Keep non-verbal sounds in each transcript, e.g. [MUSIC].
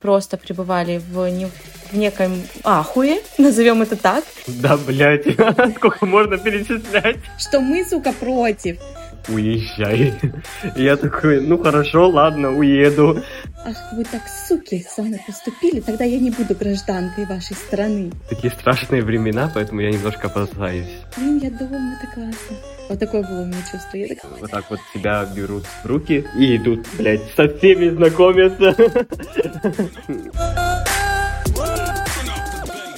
просто пребывали в, не, в неком ахуе, [LAUGHS] назовем это так. Да, блядь, [LAUGHS] сколько можно перечислять? Что мы, сука, против. Уезжай. Я такой, ну хорошо, ладно, уеду. Ах, вы так, суки, со мной поступили, тогда я не буду гражданкой вашей страны. Такие страшные времена, поэтому я немножко опасаюсь. Блин, я дома, это классно. Вот такое было у меня чувство. Я так... Вот так вот тебя берут в руки и идут, блядь, со всеми знакомятся. [LAUGHS]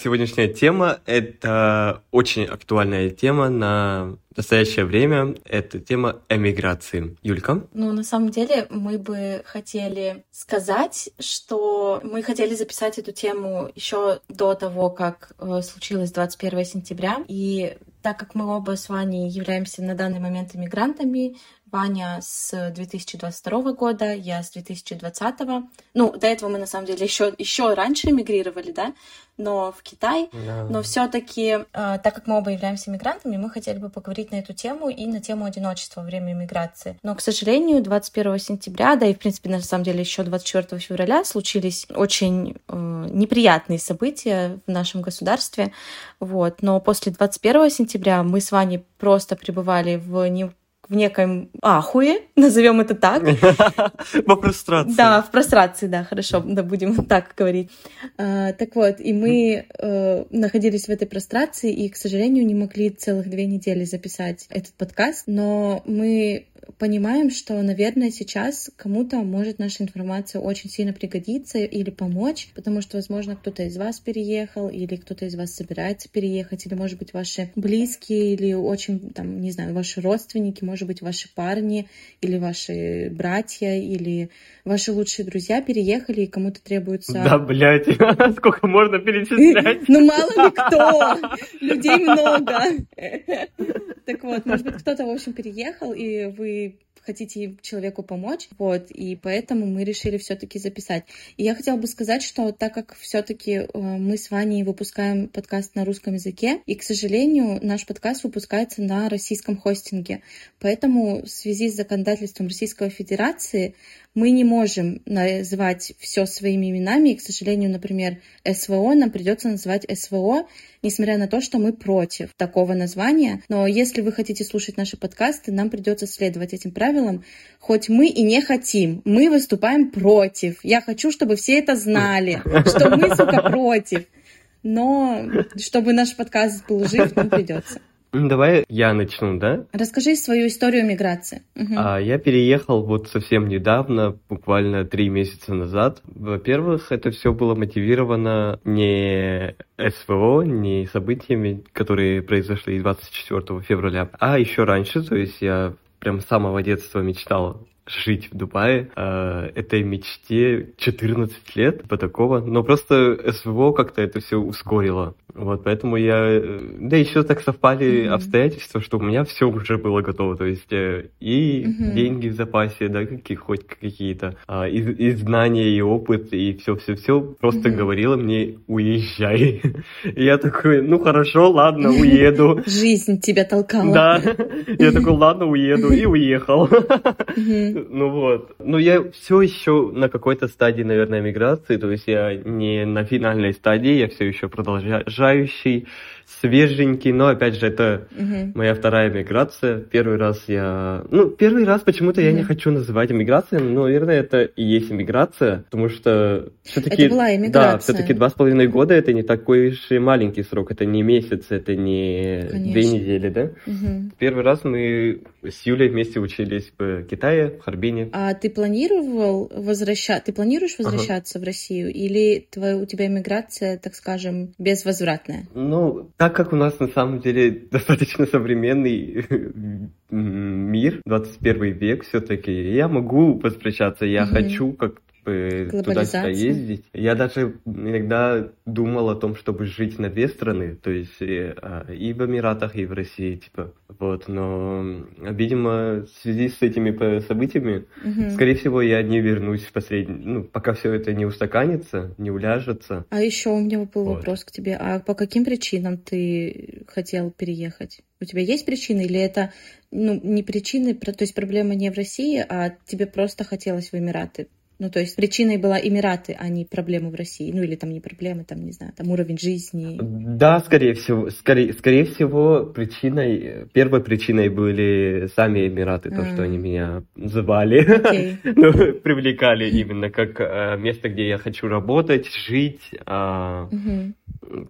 Сегодняшняя тема – это очень актуальная тема на настоящее время. Это тема эмиграции. Юлька? Ну, на самом деле, мы бы хотели сказать, что мы хотели записать эту тему еще до того, как э, случилось 21 сентября. И так как мы оба с Ваней являемся на данный момент иммигрантами, Ваня с 2022 года, я с 2020. Ну, до этого мы на самом деле еще, еще раньше эмигрировали, да, но в Китай. Yeah. Но все-таки, э, так как мы оба являемся мигрантами, мы хотели бы поговорить на эту тему и на тему одиночества во время иммиграции. Но, к сожалению, 21 сентября, да и, в принципе, на самом деле еще 24 февраля случились очень э, неприятные события в нашем государстве. Вот. Но после 21 сентября мы с Ваней просто пребывали в не в неком ахуе, [LAUGHS] назовем это так. [LAUGHS] Во прострации. Да, в прострации, да, хорошо, да, будем [LAUGHS] так говорить. А, так вот, и мы э, находились в этой прострации и, к сожалению, не могли целых две недели записать этот подкаст, но мы понимаем, что, наверное, сейчас кому-то может наша информация очень сильно пригодиться или помочь, потому что, возможно, кто-то из вас переехал, или кто-то из вас собирается переехать, или, может быть, ваши близкие, или очень, там, не знаю, ваши родственники, может быть, ваши парни, или ваши братья, или ваши лучшие друзья переехали, и кому-то требуется... Да, блядь, [LAUGHS] сколько можно перечислять? Ну, мало ли кто! Людей много! Так вот, может быть, кто-то, в общем, переехал, и вы хотите человеку помочь, вот, и поэтому мы решили все-таки записать. И я хотела бы сказать, что так как все-таки э, мы с Ваней выпускаем подкаст на русском языке, и, к сожалению, наш подкаст выпускается на российском хостинге, поэтому в связи с законодательством Российской Федерации мы не можем называть все своими именами, и, к сожалению, например, СВО нам придется называть СВО, несмотря на то, что мы против такого названия. Но если вы хотите слушать наши подкасты, нам придется следовать этим правилам, хоть мы и не хотим. Мы выступаем против. Я хочу, чтобы все это знали, что мы, сука, против. Но чтобы наш подкаст был жив, нам придется. Давай я начну, да? Расскажи свою историю миграции. Угу. А, я переехал вот совсем недавно, буквально три месяца назад. Во-первых, это все было мотивировано не СВО, не событиями, которые произошли 24 февраля, а еще раньше, то есть я прям с самого детства мечтал жить в Дубае. Э, этой мечте 14 лет по такого. Но просто СВО как-то это все ускорило. Вот, поэтому я... Э, да еще так совпали mm-hmm. обстоятельства, что у меня все уже было готово. То есть э, и mm-hmm. деньги в запасе, да, какие, хоть какие-то, а, и, и знания, и опыт, и все-все-все просто mm-hmm. говорила мне «уезжай». [LAUGHS] И я такой, ну хорошо, ладно, уеду. [LAUGHS] Жизнь тебя толкала. Да. [LAUGHS] Я такой, ладно, уеду. И уехал. Ну вот. Ну я все еще на какой-то стадии, наверное, миграции, то есть я не на финальной стадии, я все еще продолжаю окружающий, свеженький, но опять же это угу. моя вторая миграция. Первый раз я, ну первый раз почему-то угу. я не хочу называть иммиграцией, но наверное это и есть иммиграция, потому что все-таки это была иммиграция. да, все-таки два с половиной года это не такой уж и маленький срок, это не месяц, это не Конечно. две недели, да. Угу. Первый раз мы с Юлей вместе учились в Китае, в Харбине. А ты планировал возвращаться, ты планируешь возвращаться ага. в Россию или твоя, у тебя иммиграция, так скажем, безвозвратная? Ну, так как у нас на самом деле [LAUGHS] достаточно современный мир, 21 век все-таки, я могу возвращаться, я угу. хочу как туда-сюда ездить. Я даже иногда думал о том, чтобы жить на две страны, то есть и, а, и в Эмиратах, и в России, типа. Вот, но, видимо, в связи с этими событиями, угу. скорее всего, я не вернусь в последний, ну, пока все это не устаканится, не уляжется. А еще у меня был вот. вопрос к тебе. А по каким причинам ты хотел переехать? У тебя есть причины или это ну, не причины, то есть проблема не в России, а тебе просто хотелось в Эмираты ну, то есть причиной была Эмираты, а не проблемы в России. Ну, или там не проблемы, там, не знаю, там уровень жизни. Да, скорее всего. Скорее, скорее всего, причиной, первой причиной были сами Эмираты, то, что а. они меня звали, okay. [LAUGHS] ну, привлекали именно как э, место, где я хочу работать, жить, а,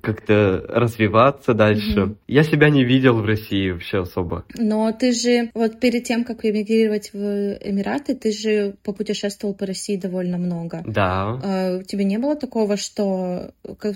как-то развиваться дальше. Я себя не видел в России вообще особо. Но ты же, вот перед тем, как эмигрировать в Эмираты, ты же попутешествовал по России довольно много. Да. А, у тебя не было такого, что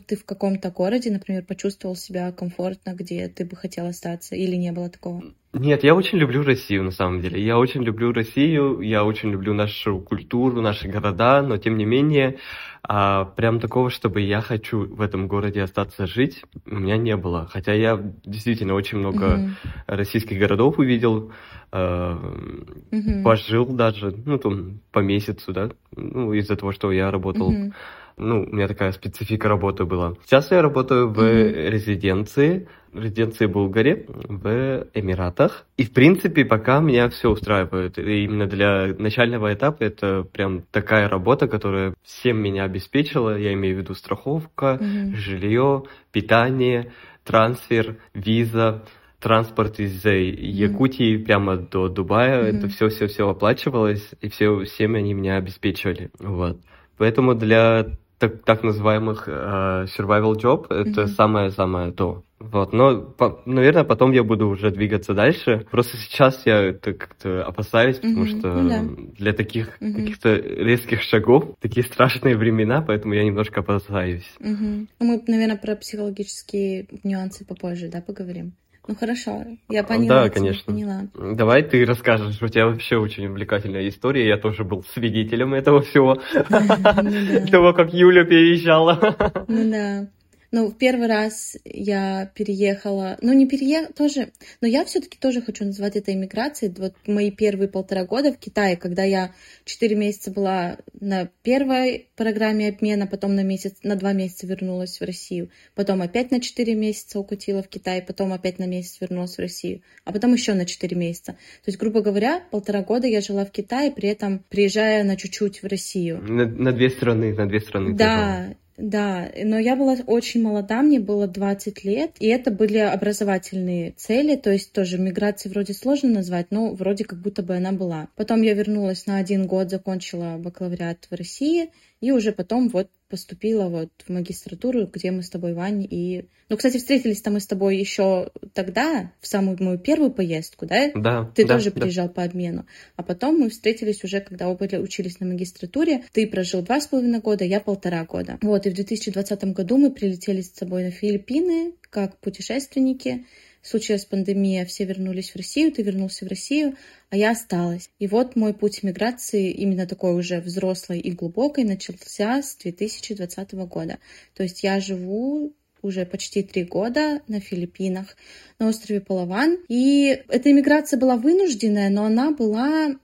ты в каком-то городе, например, почувствовал себя комфортно, где ты бы хотел остаться, или не было такого? Нет, я очень люблю Россию, на самом деле. Я очень люблю Россию, я очень люблю нашу культуру, наши города, но тем не менее, а, прям такого, чтобы я хочу в этом городе остаться жить, у меня не было. Хотя я действительно очень много mm-hmm. российских городов увидел, э, mm-hmm. пожил даже, ну, там, по месяцу, да, ну, из-за того, что я работал mm-hmm ну, у меня такая специфика работы была. Сейчас я работаю в mm-hmm. резиденции, резиденции Булгари в Эмиратах. И, в принципе, пока меня все устраивает. И именно для начального этапа это прям такая работа, которая всем меня обеспечила. Я имею в виду страховка, mm-hmm. жилье, питание, трансфер, виза транспорт из Якутии mm-hmm. прямо до Дубая, mm-hmm. это все все все оплачивалось, и все всем они меня обеспечивали. Вот. Поэтому для так, так называемых э, survival job, это mm-hmm. самое-самое то. Вот, но, по, наверное, потом я буду уже двигаться дальше. Просто сейчас я это как-то опасаюсь, потому mm-hmm. что ну, да. для таких mm-hmm. каких-то резких шагов такие страшные времена, поэтому я немножко опасаюсь. Mm-hmm. Мы, наверное, про психологические нюансы попозже, да, поговорим. Ну хорошо, я поняла. Да, конечно. Поняла. Давай ты расскажешь, у тебя вообще очень увлекательная история, я тоже был свидетелем этого всего, [LAUGHS] ну [LAUGHS] того, как Юля переезжала. Ну да. Ну, в первый раз я переехала, ну, не переехала, тоже, но я все-таки тоже хочу назвать это иммиграцией. Вот мои первые полтора года в Китае, когда я четыре месяца была на первой программе обмена, потом на месяц, на два месяца вернулась в Россию, потом опять на четыре месяца укатила в Китай, потом опять на месяц вернулась в Россию, а потом еще на четыре месяца. То есть, грубо говоря, полтора года я жила в Китае, при этом приезжая на чуть-чуть в Россию. На, на две страны, на две страны. Да, да, но я была очень молода, мне было 20 лет, и это были образовательные цели, то есть тоже миграции вроде сложно назвать, но вроде как будто бы она была. Потом я вернулась на один год, закончила бакалавриат в России, и уже потом вот поступила вот в магистратуру, где мы с тобой, Вань, и... Ну, кстати, встретились-то мы с тобой еще тогда, в самую мою первую поездку, да? Да. Ты да, тоже приезжал да. по обмену. А потом мы встретились уже, когда оба учились на магистратуре. Ты прожил два с половиной года, я полтора года. Вот, и в 2020 году мы прилетели с тобой на Филиппины, как путешественники случилась пандемия, все вернулись в Россию, ты вернулся в Россию, а я осталась. И вот мой путь миграции, именно такой уже взрослой и глубокой, начался с 2020 года. То есть я живу уже почти три года на Филиппинах, на острове Палаван. И эта иммиграция была вынужденная, но она была,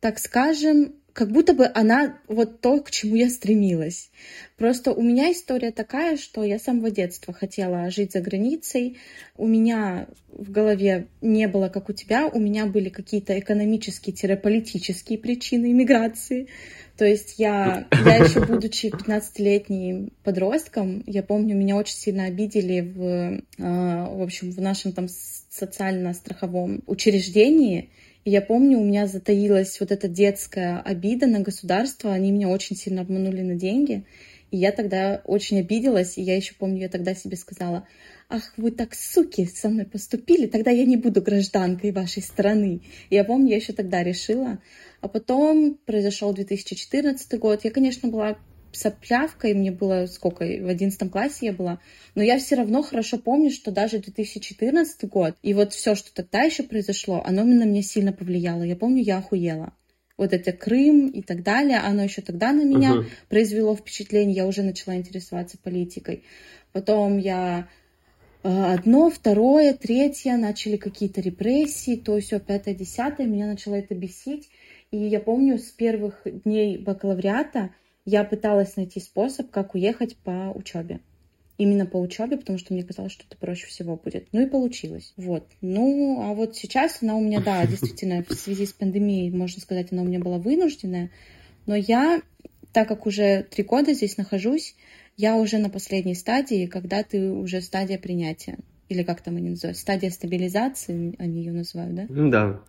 так скажем, как будто бы она вот то, к чему я стремилась. Просто у меня история такая, что я с самого детства хотела жить за границей. У меня в голове не было, как у тебя, у меня были какие-то экономические-политические причины иммиграции. То есть я, я еще [COUGHS] будучи 15-летним подростком, я помню, меня очень сильно обидели в, а, в общем, в нашем там социально-страховом учреждении. Я помню, у меня затаилась вот эта детская обида на государство. Они меня очень сильно обманули на деньги. И я тогда очень обиделась, и я еще помню, я тогда себе сказала, ах, вы так, суки, со мной поступили, тогда я не буду гражданкой вашей страны. И я помню, я еще тогда решила. А потом произошел 2014 год. Я, конечно, была соплявкой, мне было сколько, в одиннадцатом классе я была, но я все равно хорошо помню, что даже 2014 год, и вот все, что тогда еще произошло, оно на меня сильно повлияло. Я помню, я охуела. Вот это Крым и так далее, оно еще тогда на меня uh-huh. произвело впечатление, я уже начала интересоваться политикой. Потом я э, одно, второе, третье, начали какие-то репрессии, то все, пятое, десятое, меня начало это бесить. И я помню, с первых дней бакалавриата я пыталась найти способ, как уехать по учебе. Именно по учебе, потому что мне казалось, что это проще всего будет. Ну и получилось. Вот. Ну, а вот сейчас она у меня, да, [LAUGHS] действительно, в связи с пандемией, можно сказать, она у меня была вынужденная. Но я, так как уже три года здесь нахожусь, я уже на последней стадии, когда ты уже стадия принятия. Или как там они называют? Стадия стабилизации, они ее называют, да? Да.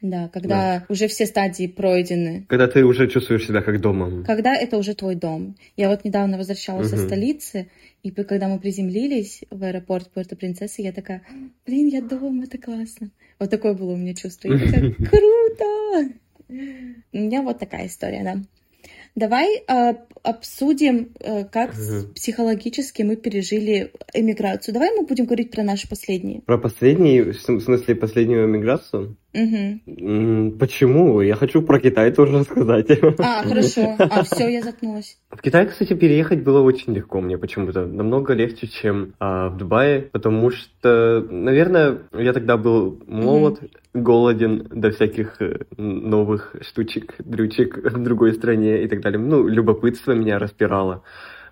Да, когда да. уже все стадии пройдены. Когда ты уже чувствуешь себя как дома. Когда это уже твой дом. Я вот недавно возвращалась угу. со столицы, и когда мы приземлились в аэропорт Пуэрто-Принцессы, я такая, блин, я дома, это классно. Вот такое было у меня чувство. Я такая, [LAUGHS] круто! У меня вот такая история, да. Давай э, обсудим, э, как угу. психологически мы пережили эмиграцию. Давай мы будем говорить про наши последние. Про последние, в смысле последнюю эмиграцию? Угу. Почему? Я хочу про Китай тоже рассказать. А, хорошо. А, все, я заткнулась. В Китай, кстати, переехать было очень легко мне почему-то. Намного легче, чем а, в Дубае, потому что, наверное, я тогда был молод, угу. голоден до всяких э, новых штучек, дрючек в другой стране и так далее. Ну, любопытство меня распирало.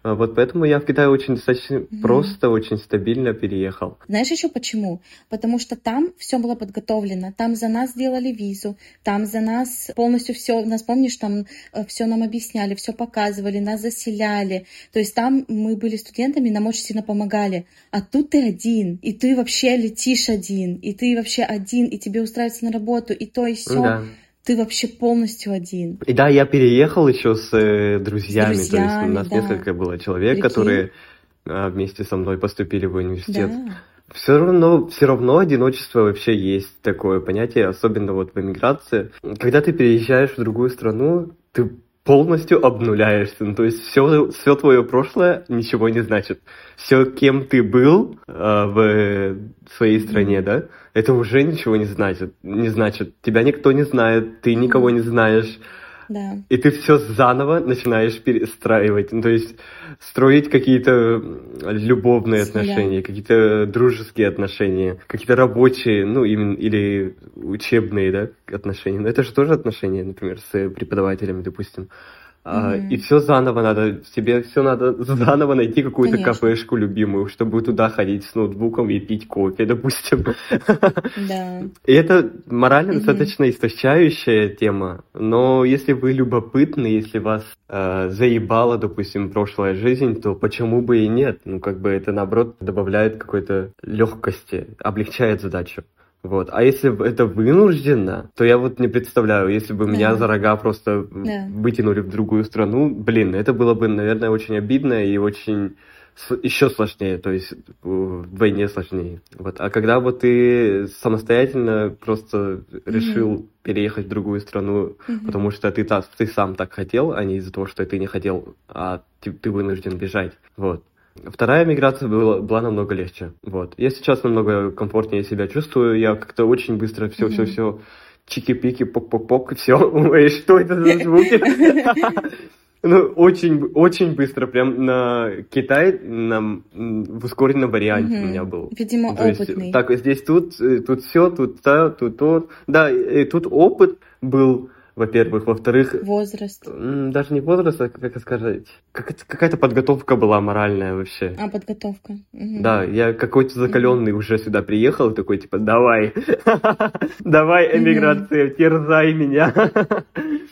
А, вот поэтому я в Китай очень достаточно mm-hmm. просто, очень стабильно переехал. Знаешь еще почему? Потому что там все было подготовлено, там за нас сделали визу, там за нас полностью все, нас помнишь, там э, все нам объясняли, все показывали, нас заселяли. То есть там мы были студентами, нам очень сильно помогали. А тут ты один, и ты вообще летишь один, и ты вообще один, и тебе устраиваться на работу, и то, и все. Да ты вообще полностью один. И да, я переехал еще с э, друзьями, с друзьями, то есть у нас да. несколько было человек, Прикинь. которые э, вместе со мной поступили в университет. Да. Все равно, все равно одиночество вообще есть такое понятие, особенно вот в эмиграции. Когда ты переезжаешь в другую страну, ты полностью обнуляешься. Ну, то есть все, все твое прошлое ничего не значит. Все, кем ты был э, в своей стране, да, это уже ничего не значит. Не значит. Тебя никто не знает, ты никого не знаешь. Да. И ты все заново начинаешь перестраивать. Ну, то есть строить какие-то любовные С отношения, какие-то дружеские отношения, какие-то рабочие, ну, именно, или учебные, да, отношения. Но это же тоже отношения, например, с преподавателями, допустим. Mm-hmm. И все заново надо, тебе все надо заново найти какую-то Конечно. кафешку любимую, чтобы туда ходить с ноутбуком и пить кофе, допустим. [LAUGHS] Да. И это морально mm-hmm. достаточно истощающая тема, но если вы любопытны, если вас э, заебала, допустим, прошлая жизнь, то почему бы и нет? Ну, как бы это, наоборот, добавляет какой-то легкости, облегчает задачу. Вот. А если это вынужденно, то я вот не представляю, если бы да. меня за рога просто да. вытянули в другую страну, блин, это было бы, наверное, очень обидно и очень еще сложнее, то есть вдвойне сложнее. Вот. А когда вот ты самостоятельно просто решил mm-hmm. переехать в другую страну, mm-hmm. потому что ты, ты сам так хотел, а не из-за того, что ты не хотел, а ты, ты вынужден бежать. Вот. Вторая миграция была, была намного легче. Вот. Я сейчас намного комфортнее себя чувствую. Я как-то очень быстро все, все, все чики-пики, пок-пок-пок, все. [LAUGHS] Ой, что это за звуки? [LAUGHS] Ну, очень, очень быстро, прям на Китай, на, в ускоренном варианте у меня был. Видимо, То опытный. Есть, так, здесь тут, э, тут все, тут то, тут то. Да, и тут опыт был во-первых. Во-вторых... Возраст. Даже не возраст, а как сказать... Какая-то подготовка была моральная вообще. А, подготовка. Угу. Да, я какой-то закаленный угу. уже сюда приехал, такой, типа, давай, [LAUGHS] давай, эмиграция, терзай меня. [LAUGHS]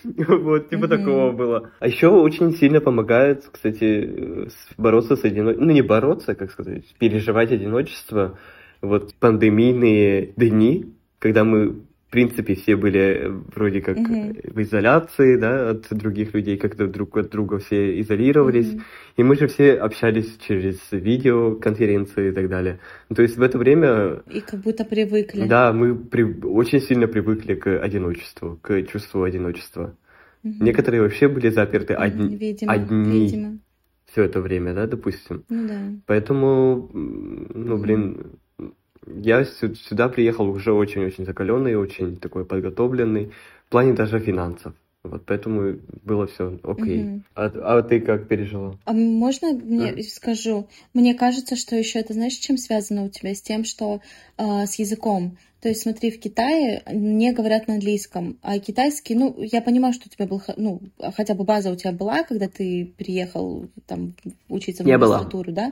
Вот, типа такого было. А еще очень сильно помогает, кстати, бороться с одиночеством. Ну, не бороться, как сказать, переживать одиночество. Вот пандемийные дни, когда мы принципе, все были вроде как угу. в изоляции, да, от других людей, как-то друг от друга все изолировались. Угу. И мы же все общались через видеоконференции и так далее. То есть в это время... И как будто привыкли. Да, мы при... очень сильно привыкли к одиночеству, к чувству одиночества. Угу. Некоторые вообще были заперты одни, видимо, одни видимо. все это время, да, допустим. Ну да. Поэтому, ну, блин, я сюда приехал уже очень-очень закаленный, очень такой подготовленный, в плане даже финансов. Вот поэтому было все окей. Угу. А, а ты как пережила? А можно мне а? скажу? Мне кажется, что еще это знаешь, чем связано у тебя? С тем, что э, с языком. То есть, смотри, в Китае не говорят на английском, а китайский, ну, я понимаю, что у тебя был, ну, хотя бы база у тебя была, когда ты приехал там учиться в магистратуру, да?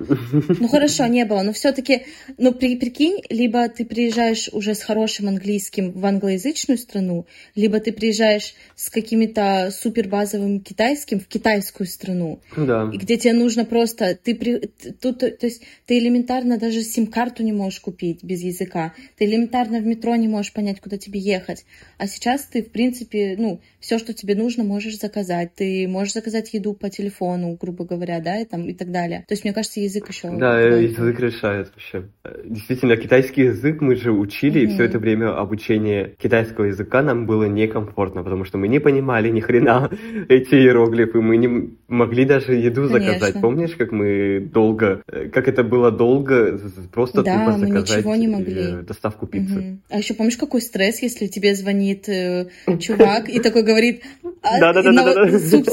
Ну, хорошо, не было, но все-таки, ну, при, прикинь, либо ты приезжаешь уже с хорошим английским в англоязычную страну, либо ты приезжаешь с какими-то супер базовым китайским в китайскую страну, да. где тебе нужно просто, ты при, тут, то есть ты элементарно даже сим-карту не можешь купить без языка, ты элементарно в метро не можешь понять, куда тебе ехать. А сейчас ты, в принципе, ну, все, что тебе нужно, можешь заказать. Ты можешь заказать еду по телефону, грубо говоря, да, и, там, и так далее. То есть, мне кажется, язык еще... Да, язык решает вообще. Действительно, китайский язык мы же учили, mm-hmm. и все это время обучения китайского языка нам было некомфортно, потому что мы не понимали ни хрена [LAUGHS] эти иероглифы, мы не могли даже еду Конечно. заказать. Помнишь, как мы долго, как это было долго, просто да, тупо заказать ничего не могли. Э, доставку пиццы. Угу. А еще помнишь, какой стресс, если тебе звонит э, чувак и такой говорит, а, да,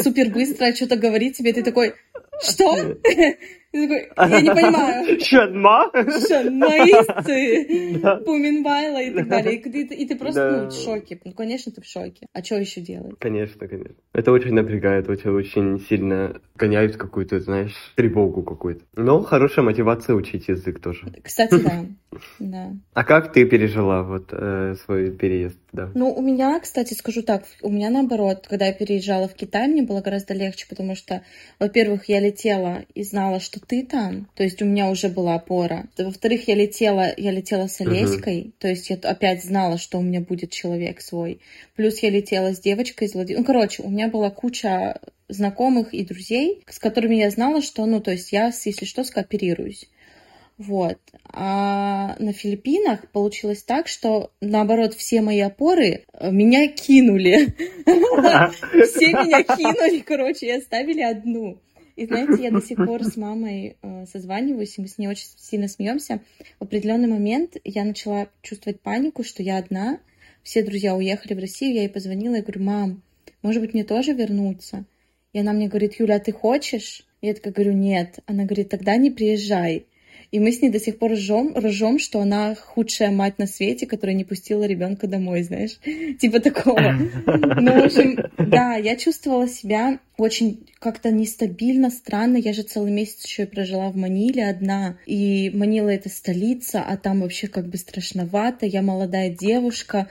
супер быстро что-то говорит тебе, ты такой, что? Ты такой, я не понимаю. Шанма? Шанмаисты, Пуминбайла и так далее. И ты, и ты просто ну, в шоке. Ну, конечно, ты в шоке. А что еще делать? Конечно, конечно. Это очень напрягает, очень, очень сильно гоняют какую-то, знаешь, тревогу какую-то. Но хорошая мотивация учить язык тоже. Кстати, [LAUGHS] да. да. А как ты пережила вот э, свой переезд? Да. Ну, у меня, кстати, скажу так, у меня наоборот, когда я переезжала в Китай, мне было гораздо легче, потому что, во-первых, я летела и знала, что ты там, то есть у меня уже была опора. Во-вторых, я летела, я летела с Олеськой, uh-huh. то есть я опять знала, что у меня будет человек свой. Плюс я летела с девочкой из Владимира. Ну, короче, у меня была куча знакомых и друзей, с которыми я знала, что, ну, то есть я, если что, скооперируюсь. Вот. А на Филиппинах получилось так, что наоборот все мои опоры э, меня кинули. [LAUGHS] [LAUGHS] Все меня кинули, короче, и оставили одну. И знаете, я до сих пор [LAUGHS] с мамой э, созваниваюсь, и мы с ней очень сильно смеемся. В определенный момент я начала чувствовать панику, что я одна, все друзья уехали в Россию, я ей позвонила и говорю, мам, может быть, мне тоже вернуться? И она мне говорит, Юля, а ты хочешь? Я такая говорю, нет. Она говорит, тогда не приезжай. И мы с ней до сих пор ржем, ржем, что она худшая мать на свете, которая не пустила ребенка домой, знаешь, [LAUGHS] типа такого. [LAUGHS] Ну, в общем, да, я чувствовала себя очень как-то нестабильно, странно. Я же целый месяц еще и прожила в Маниле одна. И Манила — это столица, а там вообще как бы страшновато. Я молодая девушка,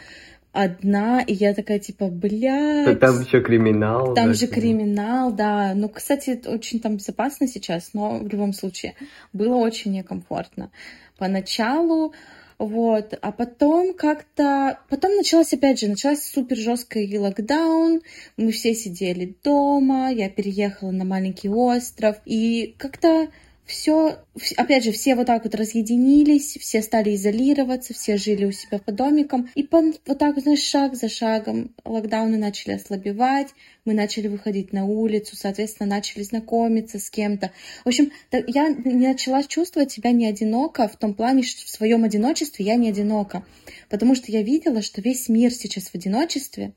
одна, и я такая, типа, блядь. Там еще криминал. Там да, же криминал, да. Ну, кстати, очень там безопасно сейчас, но в любом случае было очень некомфортно. Поначалу, вот, а потом как-то, потом началась опять же, началась супер жесткий локдаун, мы все сидели дома, я переехала на маленький остров, и как-то все, опять же, все вот так вот разъединились, все стали изолироваться, все жили у себя по домикам. И по, вот так, знаешь, шаг за шагом локдауны начали ослабевать, мы начали выходить на улицу, соответственно, начали знакомиться с кем-то. В общем, я начала чувствовать себя не одиноко в том плане, что в своем одиночестве я не одинока. Потому что я видела, что весь мир сейчас в одиночестве,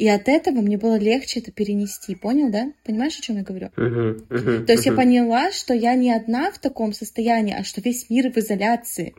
И от этого мне было легче это перенести. Понял, да? Понимаешь, о чем я говорю? То есть я поняла, что я не одна в таком состоянии, а что весь мир в изоляции.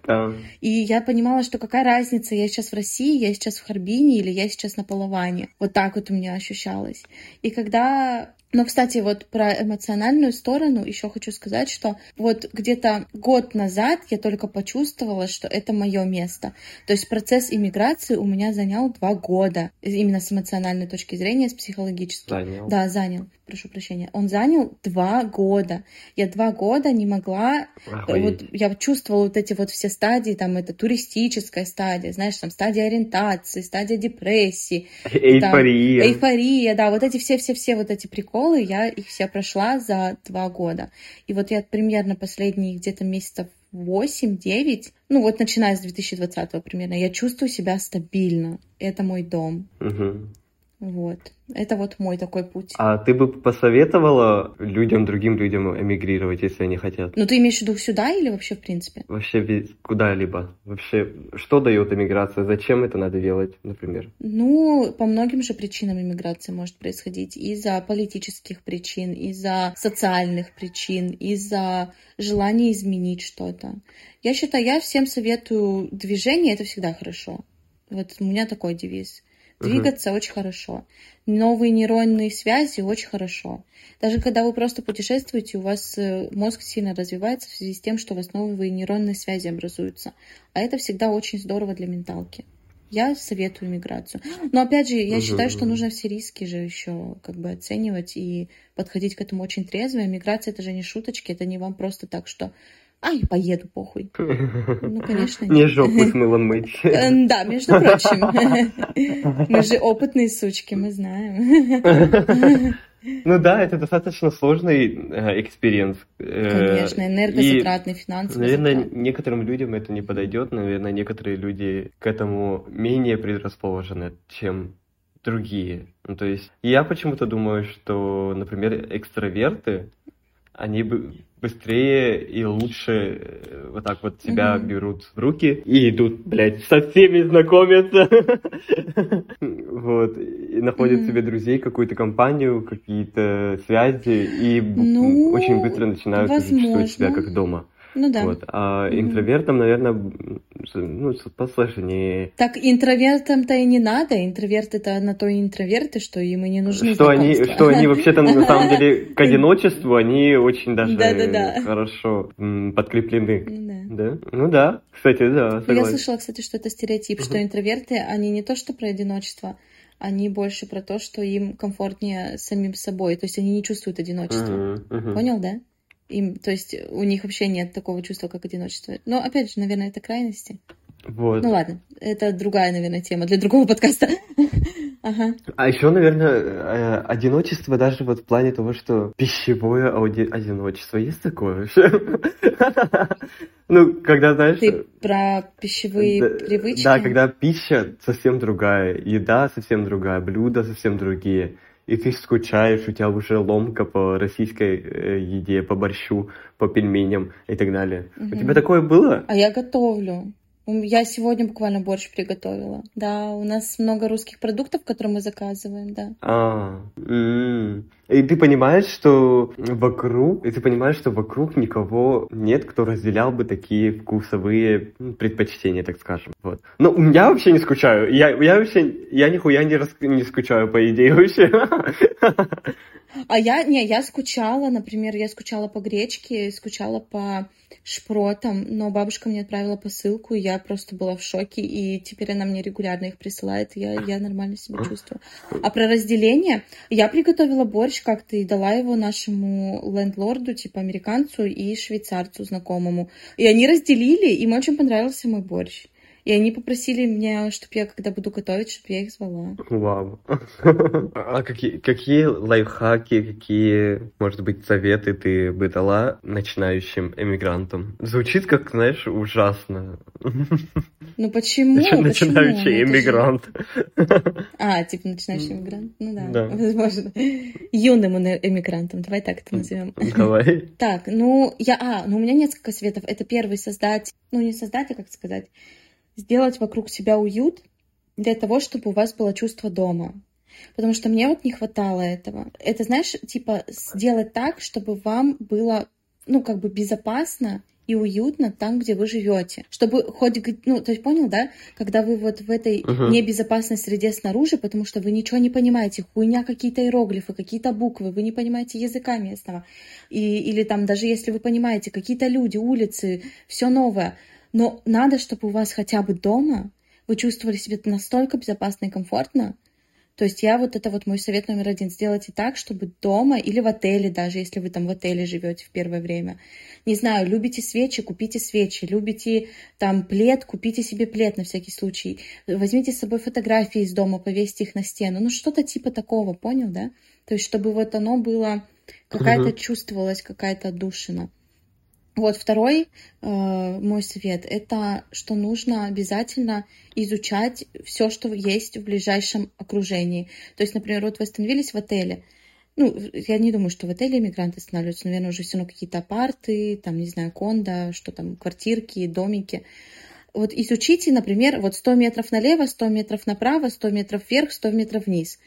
И я понимала, что какая разница, я сейчас в России, я сейчас в Харбине или я сейчас на Половане. Вот так вот у меня ощущалось. И когда... Но, кстати, вот про эмоциональную сторону еще хочу сказать, что вот где-то год назад я только почувствовала, что это мое место. То есть процесс иммиграции у меня занял два года. Именно с эмоциональной точки зрения, с психологической. Занял. Да, занял. Прошу прощения. Он занял два года. Я два года не могла Охуеть. вот я чувствовала вот эти вот все стадии, там это туристическая стадия, знаешь, там стадия ориентации, стадия депрессии, Эйфория. эйфория, да, вот эти все-все-все вот эти приколы, я их все прошла за два года. И вот я примерно последние где-то месяцев 8-9, ну вот начиная с 2020 примерно, я чувствую себя стабильно. Это мой дом. Мгм. Вот. Это вот мой такой путь. А ты бы посоветовала людям, другим людям эмигрировать, если они хотят? Ну, ты имеешь в виду сюда или вообще в принципе? Вообще куда-либо. Вообще, что дает эмиграция? Зачем это надо делать, например? Ну, по многим же причинам иммиграция может происходить. Из-за политических причин, из-за социальных причин, из-за желания изменить что-то. Я считаю, я всем советую движение, это всегда хорошо. Вот у меня такой девиз. Двигаться очень хорошо. Новые нейронные связи очень хорошо. Даже когда вы просто путешествуете, у вас э, мозг сильно развивается в связи с тем, что у вас новые нейронные связи образуются. А это всегда очень здорово для менталки. Я советую миграцию. Но опять же, я Мгм, считаю, что нужно все риски же еще как бы оценивать и подходить к этому очень трезво. Миграция это же не шуточки, это не вам просто так, что ай, поеду, похуй. Ну, конечно, Не нет. жопу с мылом мыть. Да, между прочим. [LAUGHS] Мы же опытные сучки, мы знаем. [LAUGHS] Ну да, это достаточно сложный э, experience. Э, Конечно, энергозатратный, финансово Наверное, некоторым людям это не подойдет. Наверное, некоторые люди к этому менее предрасположены, чем другие. Ну, то есть я почему-то думаю, что, например, экстраверты, они бы быстрее и лучше э, вот так вот себя Мгм. берут в руки и идут, блядь, со всеми знакомятся. [LAUGHS] Вот. И находят себе друзей, какую-то компанию, какие-то связи и Ну, очень быстро начинают чувствовать себя как дома. Ну да. Вот. А интровертам, наверное, ну, посложнее. Так интровертам-то и не надо. Интроверты-то на то и интроверты, что им и не нужны Что они, что они вообще-то на самом деле к [LAUGHS] одиночеству, они очень даже хорошо подкреплены. Ну да. Ну да, кстати, да, Я слышала, кстати, что это стереотип, что интроверты, они не то что про одиночество, они больше про то, что им комфортнее самим собой. То есть они не чувствуют одиночества. Понял, да? Им, то есть у них вообще нет такого чувства, как одиночество. Но опять же, наверное, это крайности. Вот. Ну ладно, это другая, наверное, тема для другого подкаста. [LAUGHS] Ага. А еще, наверное, э, одиночество даже вот в плане того, что пищевое ауди- одиночество. Есть такое вообще? [LAUGHS] Ну, когда, знаешь... Ты про пищевые привычки? Да, когда пища совсем другая, еда совсем другая, блюда совсем другие. И ты скучаешь, у тебя уже ломка по российской э, еде, по борщу, по пельменям и так далее. У Мгм. тебя такое было? А я готовлю. Я сегодня буквально борщ приготовила. Да, у нас много русских продуктов, которые мы заказываем, да. А, м. и ты понимаешь, что вокруг, и ты понимаешь, что вокруг никого нет, кто разделял бы такие вкусовые предпочтения, так скажем. Вот. Но я вообще не скучаю. Я, я вообще, я нихуя не, рас- не скучаю по идее вообще. А я, не, я скучала, например, я скучала по гречке, скучала по шпротам, но бабушка мне отправила посылку, и я просто была в шоке, и теперь она мне регулярно их присылает, и я, я нормально себя чувствую. А про разделение, я приготовила борщ как-то и дала его нашему лендлорду, типа американцу и швейцарцу знакомому. И они разделили, им очень понравился мой борщ. И они попросили меня, чтобы я, когда буду готовить, чтобы я их звала. Вау. [LAUGHS] А какие, какие лайфхаки, какие, может быть, советы ты бы дала начинающим эмигрантам? Звучит как, знаешь, ужасно. Ну почему? Начи- Почему? Начинающий эмигрант. А, типа начинающий иммигрант? Ну да, возможно. Юным эмигрантом, давай так это назовем. Давай. Так, ну, я, а, ну у меня несколько советов. Это первый, создать, ну не создать, а как сказать, сделать вокруг себя уют для того, чтобы у вас было чувство дома. Потому что мне вот не хватало этого. Это, знаешь, типа сделать так, чтобы вам было, ну, как бы безопасно и уютно там, где вы живете. Чтобы хоть, ну, то есть понял, да, когда вы вот в этой uh-huh. небезопасной среде снаружи, потому что вы ничего не понимаете, хуйня какие-то иероглифы, какие-то буквы, вы не понимаете языка местного, и, или там даже если вы понимаете, какие-то люди, улицы, все новое, но надо, чтобы у вас хотя бы дома вы чувствовали себя настолько безопасно и комфортно, то есть я вот это вот мой совет номер один. Сделайте так, чтобы дома или в отеле, даже если вы там в отеле живете в первое время. Не знаю, любите свечи, купите свечи. Любите там плед, купите себе плед на всякий случай. Возьмите с собой фотографии из дома, повесьте их на стену. Ну что-то типа такого, понял, да? То есть чтобы вот оно было, какая-то угу. чувствовалась какая-то отдушина. Вот второй э, мой совет это, что нужно обязательно изучать все, что есть в ближайшем окружении. То есть, например, вот вы остановились в отеле. Ну, я не думаю, что в отеле иммигранты останавливаются, наверное, уже все равно какие-то апарты, там, не знаю, кондо, что там, квартирки, домики. Вот изучите, например, вот 100 метров налево, 100 метров направо, 100 метров вверх, 100 метров вниз.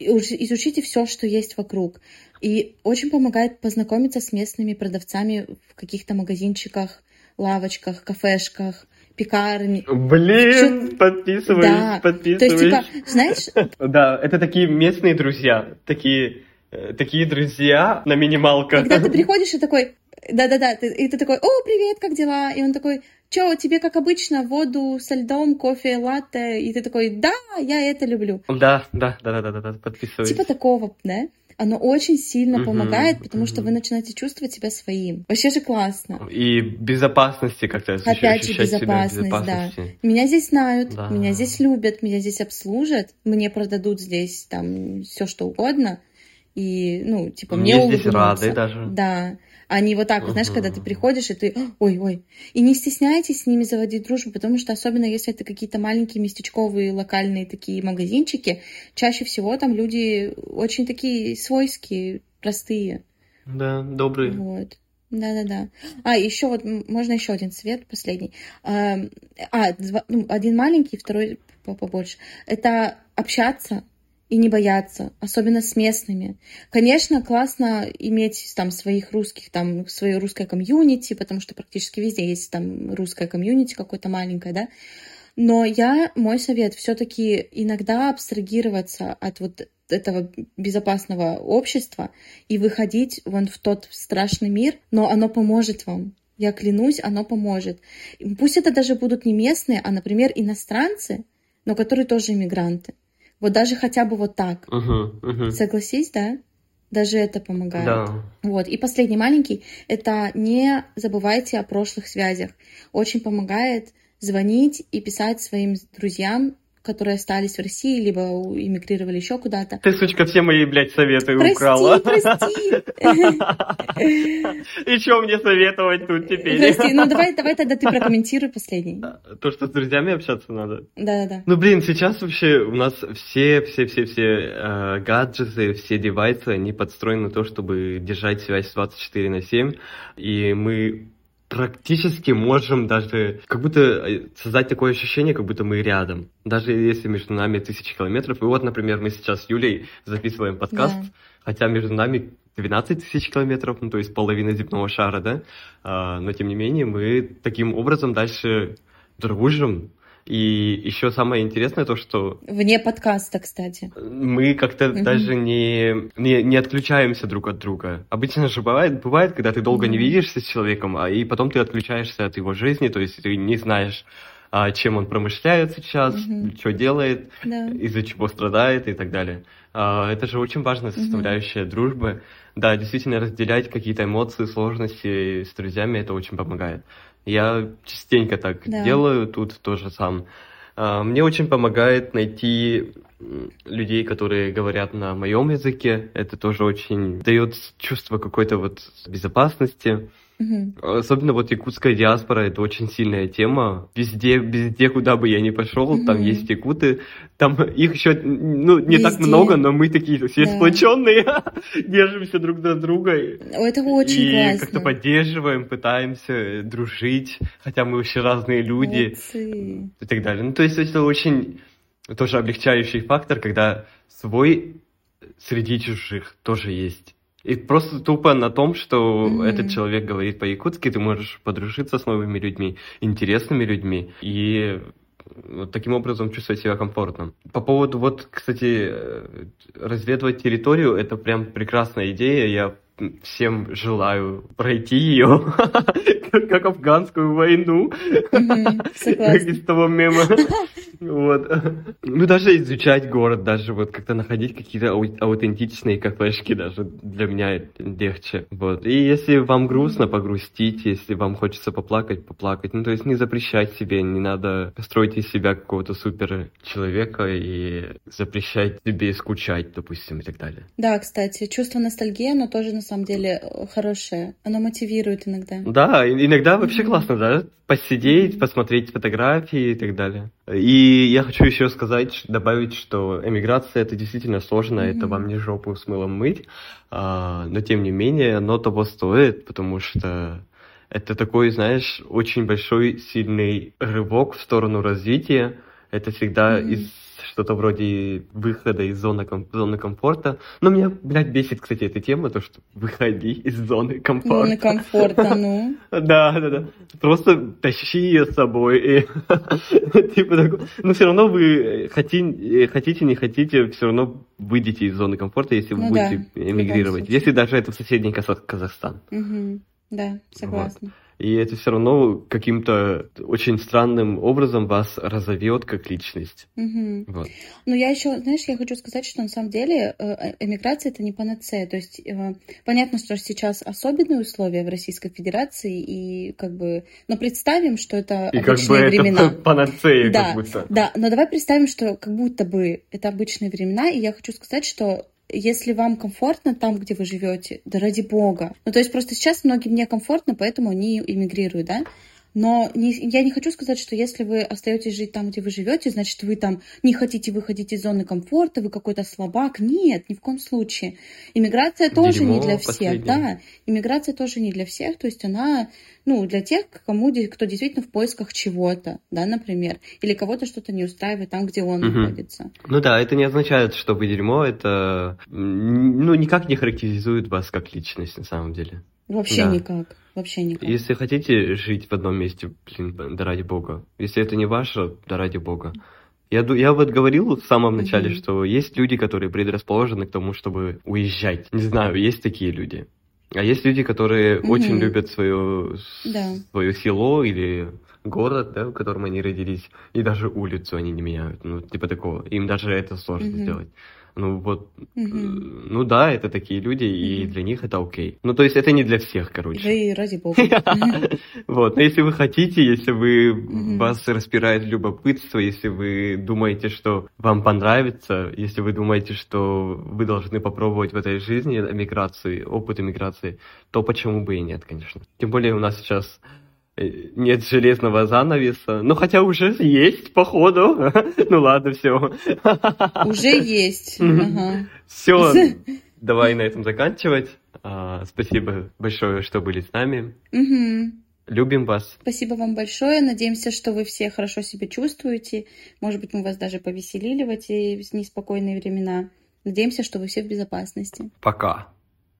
Изучите все, что есть вокруг. И очень помогает познакомиться с местными продавцами в каких-то магазинчиках, лавочках, кафешках, пекарни. Блин, Чё... подписываюсь, да. подписываюсь. То есть, типа, знаешь... [LAUGHS] Да, это такие местные друзья, такие, э, такие друзья на минималках. Когда ты [LAUGHS] приходишь и такой, да-да-да, и ты такой, о, привет, как дела? И он такой, чё, тебе как обычно, воду со льдом, кофе, латте? И ты такой, да, я это люблю. Да, да, да-да-да, подписываюсь. Типа такого, да? оно очень сильно mm-hmm, помогает, потому mm-hmm. что вы начинаете чувствовать себя своим. Вообще же классно. И безопасности как-то Опять же, безопасность, да. Меня здесь знают, да. меня здесь любят, меня здесь обслужат, мне продадут здесь там все что угодно. И, ну, типа, мне, мне здесь рады даже. Да а не вот так, вот, знаешь, когда ты приходишь, и ты, ой-ой. И не стесняйтесь с ними заводить дружбу, потому что особенно если это какие-то маленькие местечковые локальные такие магазинчики, чаще всего там люди очень такие свойские, простые. Да, добрые. Вот. Да-да-да. А, еще вот, можно еще один цвет, последний. А, а два, ну, один маленький, второй побольше. Это общаться и не бояться, особенно с местными. Конечно, классно иметь там своих русских, там свое русское комьюнити, потому что практически везде есть там русское комьюнити какое-то маленькое, да. Но я, мой совет, все-таки иногда абстрагироваться от вот этого безопасного общества и выходить вон в тот страшный мир, но оно поможет вам. Я клянусь, оно поможет. Пусть это даже будут не местные, а, например, иностранцы, но которые тоже иммигранты. Вот даже хотя бы вот так. Uh-huh, uh-huh. Согласись, да? Даже это помогает. Да. Вот. И последний маленький — это не забывайте о прошлых связях. Очень помогает звонить и писать своим друзьям которые остались в России, либо эмигрировали еще куда-то. Ты, сучка, все мои, блядь, советы прости, украла. Прости, [LAUGHS] И что мне советовать тут теперь? Прости, ну давай, [LAUGHS] давай тогда ты прокомментируй последний. То, что с друзьями общаться надо? Да-да-да. Ну, блин, сейчас вообще у нас все, все, все, все э, гаджеты, все девайсы, они подстроены на то, чтобы держать связь 24 на 7, и мы практически можем даже как будто э, создать такое ощущение, как будто мы рядом. Даже если между нами тысячи километров. И вот, например, мы сейчас с Юлей записываем подкаст, да. хотя между нами 12 тысяч километров, ну то есть половина земного шара, да. А, но тем не менее мы таким образом дальше дружим, и еще самое интересное то, что... Вне подкаста, кстати. Мы как-то угу. даже не, не, не отключаемся друг от друга. Обычно же бывает, бывает когда ты долго угу. не видишься с человеком, а и потом ты отключаешься от его жизни, то есть ты не знаешь, а, чем он промышляет сейчас, угу. что делает, да. из-за чего страдает и так далее. А, это же очень важная составляющая угу. дружбы. Да, действительно, разделять какие-то эмоции, сложности с друзьями, это очень помогает. Я частенько так да. делаю, тут тоже сам. А, мне очень помогает найти людей, которые говорят на моем языке. Это тоже очень дает чувство какой-то вот безопасности. Угу. Особенно вот якутская диаспора это очень сильная тема. Везде, везде, куда бы я ни пошел, угу. там есть якуты. Там их еще ну, не везде. так много, но мы такие все да. сплоченные, [LAUGHS] держимся друг за друга. Это очень и классно. как-то поддерживаем, пытаемся дружить, хотя мы вообще разные люди Молодцы. и так далее. Ну, то есть это очень тоже облегчающий фактор, когда свой среди чужих тоже есть. И просто тупо на том, что mm-hmm. этот человек говорит по-якутски, ты можешь подружиться с новыми людьми, интересными людьми, и вот таким образом чувствовать себя комфортно. По поводу, вот, кстати, э, разведывать территорию, это прям прекрасная идея. Я всем желаю пройти ее, [LAUGHS] как афганскую войну, как из того мема. Вот. Ну, даже изучать город, даже вот как-то находить какие-то аутентичные кафешки, даже для меня легче. Вот. И если вам грустно, погрустить, если вам хочется поплакать, поплакать. Ну, то есть не запрещать себе, не надо строить из себя какого-то супер человека и запрещать себе скучать, допустим, и так далее. Да, кстати, чувство ностальгии, оно тоже на самом деле э, хорошее. Оно мотивирует иногда. Да, иногда вообще классно, да? Посидеть, посмотреть фотографии и так далее. И я хочу еще сказать, добавить, что эмиграция это действительно сложно, mm-hmm. это вам не жопу с мылом мыть, а, но тем не менее оно того стоит, потому что это такой, знаешь, очень большой, сильный рывок в сторону развития. Это всегда mm-hmm. из что-то вроде выхода из зоны, ком- зоны комфорта. Но меня, блядь, бесит, кстати, эта тема, то, что [LAUGHS] выходи из зоны комфорта. Зоны комфорта, ну. [LAUGHS] Да, да, да. Просто тащи ее с собой. [LAUGHS] Типа такой. Но все равно вы хотите, не хотите, все равно выйдете из зоны комфорта, если вы ну будете эмигрировать. Если даже это в соседний Казахстан. Да, согласна и это все равно каким-то очень странным образом вас разовьет как личность. Угу. Вот. Ну, я еще, знаешь, я хочу сказать, что на самом деле э, э, эмиграция это не панацея. То есть э, понятно, что сейчас особенные условия в Российской Федерации, и как бы, но представим, что это и обычные [LAUGHS] как бы времена. Это панацея, да, как будто. Да, но давай представим, что как будто бы это обычные времена, и я хочу сказать, что если вам комфортно там, где вы живете, да ради бога. Ну, то есть просто сейчас многим некомфортно, поэтому они эмигрируют, да. Но не, я не хочу сказать, что если вы остаетесь жить там, где вы живете, значит, вы там не хотите выходить из зоны комфорта, вы какой-то слабак. Нет, ни в коем случае. Иммиграция тоже Дерьмо не для всех, последнее. да. Иммиграция тоже не для всех, то есть она, ну, для тех, кому, кто действительно в поисках чего-то, да, например, или кого-то что-то не устраивает там, где он угу. находится. Ну да, это не означает, что вы дерьмо, это, ну, никак не характеризует вас как личность на самом деле. Вообще да. никак. Вообще никак. Если хотите жить в одном месте, блин, да ради бога. Если это не ваше, да ради бога. Я, я вот говорил в самом начале, mm-hmm. что есть люди, которые предрасположены к тому, чтобы уезжать. Не знаю, есть такие люди. А есть люди, которые mm-hmm. очень любят свое, да. свое село или город, да, в котором они родились, и даже улицу они не меняют. Ну, типа такого. Им даже это сложно mm-hmm. сделать. Ну вот, угу. ну да, это такие люди, и для них это окей. Ну то есть это не для всех, короче. Да и ради бога. [LAUGHS] Вот, но если вы хотите, если вы вас распирает любопытство, если вы думаете, что вам понравится, если вы думаете, что вы должны попробовать в этой жизни эмиграции, опыт эмиграции, то почему бы и нет, конечно. Тем более у нас сейчас нет железного занавеса. Ну, хотя уже есть, походу. [LAUGHS] ну ладно, все. уже есть. Все, [LAUGHS] давай на этом заканчивать. А, спасибо большое, что были с нами. Любим вас. Спасибо вам большое. Надеемся, что вы все хорошо себя чувствуете. Может быть, мы вас даже повеселили в эти неспокойные времена. Надеемся, что вы все в безопасности. Пока.